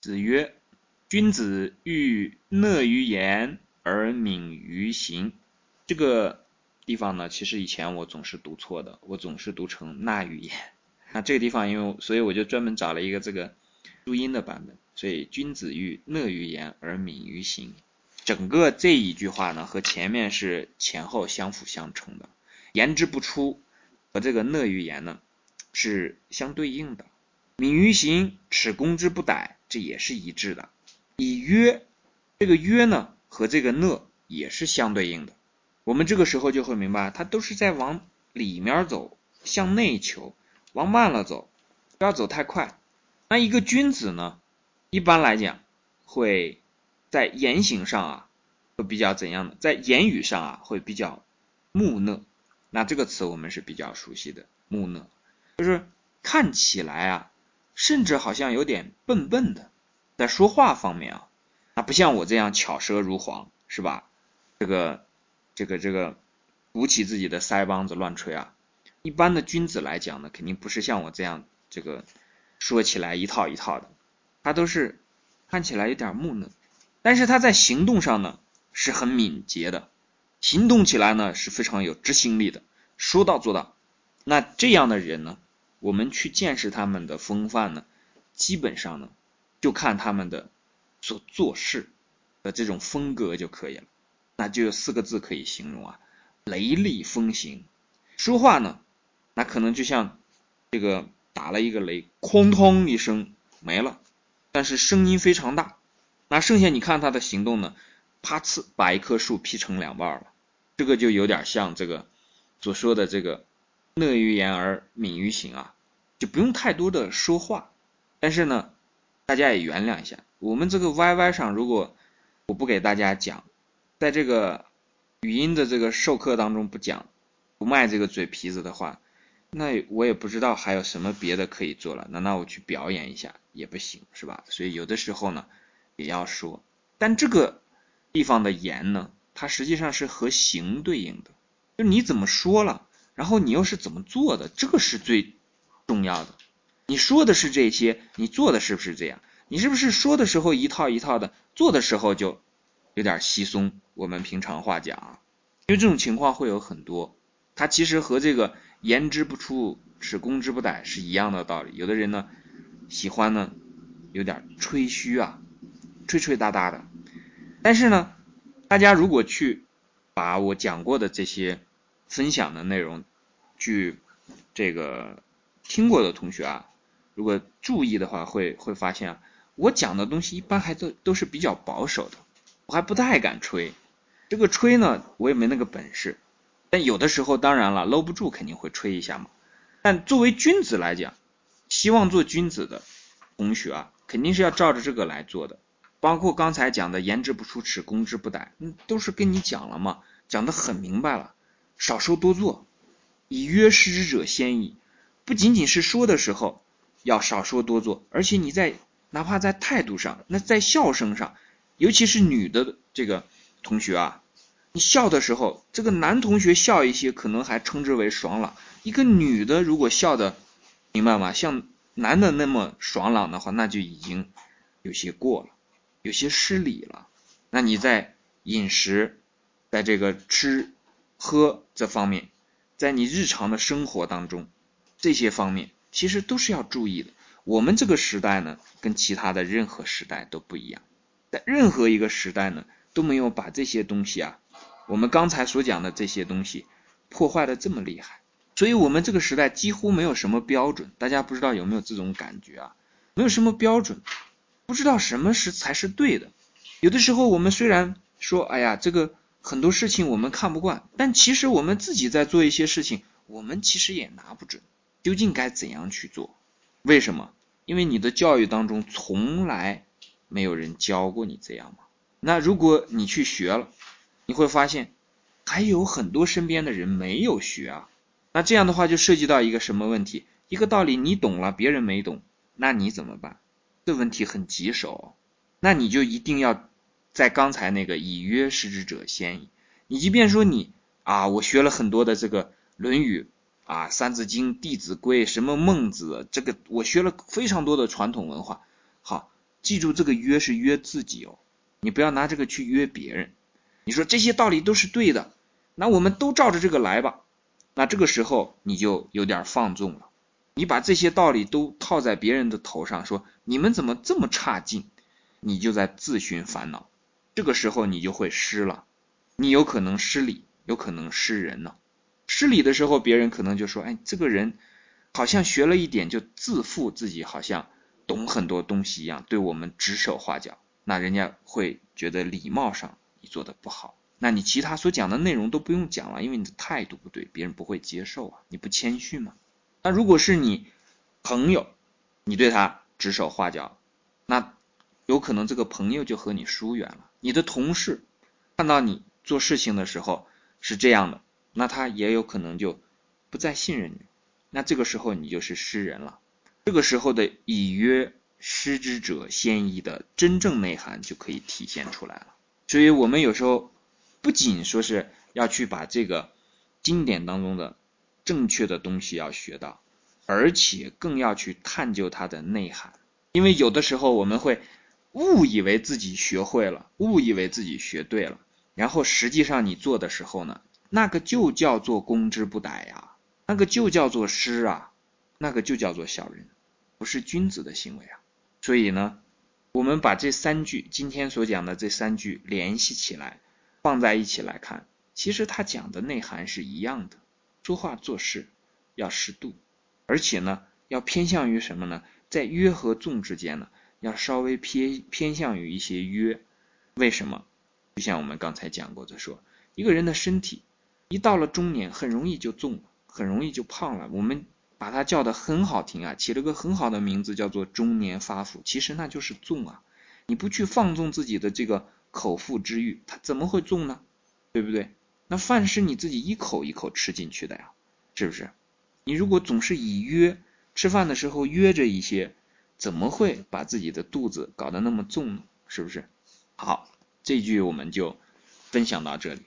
子曰：“君子欲讷于言而敏于行。”这个地方呢，其实以前我总是读错的，我总是读成“讷于言”。那这个地方，因为所以我就专门找了一个这个注音的版本。所以，君子欲讷于言而敏于行。整个这一句话呢，和前面是前后相辅相成的。言之不出和这个讷于言呢是相对应的。敏于行，耻攻之不逮。这也是一致的，以约这个约呢和这个讷也是相对应的。我们这个时候就会明白，它都是在往里面走，向内求，往慢了走，不要走太快。那一个君子呢，一般来讲会在言行上啊会比较怎样的？在言语上啊会比较木讷。那这个词我们是比较熟悉的，木讷就是看起来啊。甚至好像有点笨笨的，在说话方面啊，那不像我这样巧舌如簧，是吧？这个，这个，这个，鼓起自己的腮帮子乱吹啊。一般的君子来讲呢，肯定不是像我这样，这个说起来一套一套的，他都是看起来有点木讷，但是他在行动上呢是很敏捷的，行动起来呢是非常有执行力的，说到做到。那这样的人呢？我们去见识他们的风范呢，基本上呢，就看他们的所做事的这种风格就可以了。那就有四个字可以形容啊，雷厉风行。说话呢，那可能就像这个打了一个雷，哐通一声没了，但是声音非常大。那剩下你看他的行动呢，啪呲把一棵树劈成两半了。这个就有点像这个所说的这个。讷于言而敏于行啊，就不用太多的说话。但是呢，大家也原谅一下，我们这个 YY 上，如果我不给大家讲，在这个语音的这个授课当中不讲，不卖这个嘴皮子的话，那我也不知道还有什么别的可以做了。难道我去表演一下也不行，是吧？所以有的时候呢，也要说。但这个地方的言呢，它实际上是和行对应的，就你怎么说了。然后你又是怎么做的？这个是最重要的。你说的是这些，你做的是不是这样？你是不是说的时候一套一套的，做的时候就有点稀松？我们平常话讲，因为这种情况会有很多。它其实和这个言之不出，是攻之不逮是一样的道理。有的人呢喜欢呢有点吹嘘啊，吹吹哒哒的。但是呢，大家如果去把我讲过的这些分享的内容。去这个听过的同学啊，如果注意的话，会会发现啊，我讲的东西一般还都都是比较保守的，我还不太敢吹。这个吹呢，我也没那个本事。但有的时候，当然了，搂不住肯定会吹一下嘛。但作为君子来讲，希望做君子的同学啊，肯定是要照着这个来做的。包括刚才讲的“言之不出，耻攻之不逮”，嗯，都是跟你讲了嘛，讲的很明白了，少说多做。以约失之者先矣，不仅仅是说的时候要少说多做，而且你在哪怕在态度上，那在笑声上，尤其是女的这个同学啊，你笑的时候，这个男同学笑一些可能还称之为爽朗，一个女的如果笑的，明白吗？像男的那么爽朗的话，那就已经有些过了，有些失礼了。那你在饮食，在这个吃喝这方面。在你日常的生活当中，这些方面其实都是要注意的。我们这个时代呢，跟其他的任何时代都不一样，在任何一个时代呢，都没有把这些东西啊，我们刚才所讲的这些东西破坏的这么厉害。所以，我们这个时代几乎没有什么标准。大家不知道有没有这种感觉啊？没有什么标准，不知道什么是才是对的。有的时候，我们虽然说，哎呀，这个。很多事情我们看不惯，但其实我们自己在做一些事情，我们其实也拿不准究竟该怎样去做。为什么？因为你的教育当中从来没有人教过你这样嘛。那如果你去学了，你会发现还有很多身边的人没有学啊。那这样的话就涉及到一个什么问题？一个道理你懂了，别人没懂，那你怎么办？这问题很棘手，那你就一定要。在刚才那个以约失之者先矣。你即便说你啊，我学了很多的这个《论语》啊，《三字经》《弟子规》什么孟子，这个我学了非常多的传统文化。好，记住这个约是约自己哦，你不要拿这个去约别人。你说这些道理都是对的，那我们都照着这个来吧。那这个时候你就有点放纵了，你把这些道理都套在别人的头上，说你们怎么这么差劲，你就在自寻烦恼。这个时候你就会失了，你有可能失礼，有可能失人呢。失礼的时候，别人可能就说：“哎，这个人好像学了一点，就自负自己，好像懂很多东西一样，对我们指手画脚。”那人家会觉得礼貌上你做的不好。那你其他所讲的内容都不用讲了，因为你的态度不对，别人不会接受啊，你不谦虚嘛。那如果是你朋友，你对他指手画脚，那有可能这个朋友就和你疏远了。你的同事看到你做事情的时候是这样的，那他也有可能就不再信任你。那这个时候你就是失人了。这个时候的以约失之者先矣的真正内涵就可以体现出来了。所以我们有时候。不仅说是要去把这个经典当中的正确的东西要学到，而且更要去探究它的内涵。因为有的时候我们会误以为自己学会了，误以为自己学对了，然后实际上你做的时候呢，那个就叫做攻之不逮呀，那个就叫做失啊，那个就叫做小人，不是君子的行为啊。所以呢，我们把这三句今天所讲的这三句联系起来。放在一起来看，其实他讲的内涵是一样的。说话做事要适度，而且呢，要偏向于什么呢？在约和纵之间呢，要稍微偏偏向于一些约。为什么？就像我们刚才讲过的，说一个人的身体一到了中年，很容易就重，很容易就胖了。我们把它叫的很好听啊，起了个很好的名字，叫做中年发福。其实那就是重啊，你不去放纵自己的这个。口腹之欲，它怎么会重呢？对不对？那饭是你自己一口一口吃进去的呀，是不是？你如果总是以约吃饭的时候约着一些，怎么会把自己的肚子搞得那么重呢？是不是？好，这句我们就分享到这里。